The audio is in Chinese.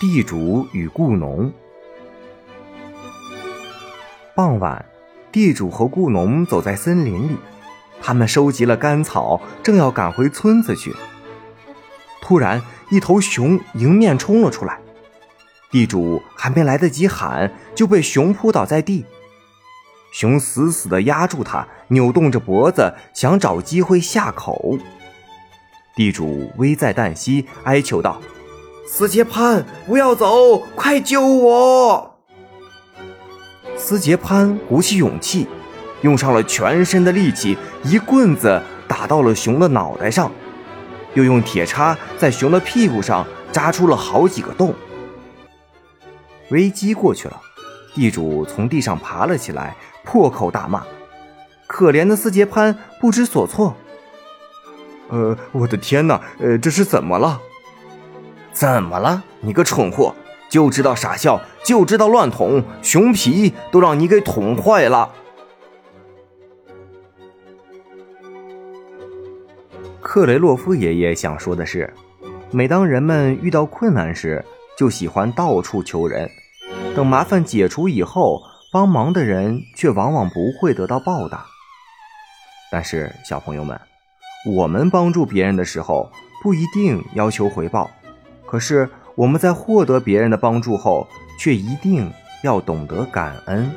地主与雇农。傍晚，地主和雇农走在森林里，他们收集了干草，正要赶回村子去。突然，一头熊迎面冲了出来，地主还没来得及喊，就被熊扑倒在地。熊死死地压住他，扭动着脖子，想找机会下口。地主危在旦夕，哀求道：“司杰潘，不要走，快救我！”司杰潘鼓起勇气，用上了全身的力气，一棍子打到了熊的脑袋上，又用铁叉在熊的屁股上扎出了好几个洞。危机过去了，地主从地上爬了起来。破口大骂，可怜的斯杰潘不知所措。呃，我的天哪，呃，这是怎么了？怎么了？你个蠢货，就知道傻笑，就知道乱捅，熊皮都让你给捅坏了。克雷洛夫爷爷想说的是，每当人们遇到困难时，就喜欢到处求人，等麻烦解除以后。帮忙的人却往往不会得到报答。但是，小朋友们，我们帮助别人的时候不一定要求回报，可是我们在获得别人的帮助后，却一定要懂得感恩。